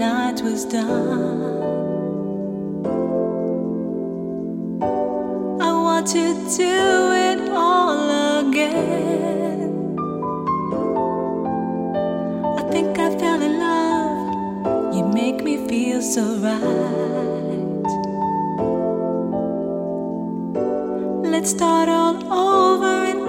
night was done. I want to do it all again. I think I fell in love. You make me feel so right. Let's start all over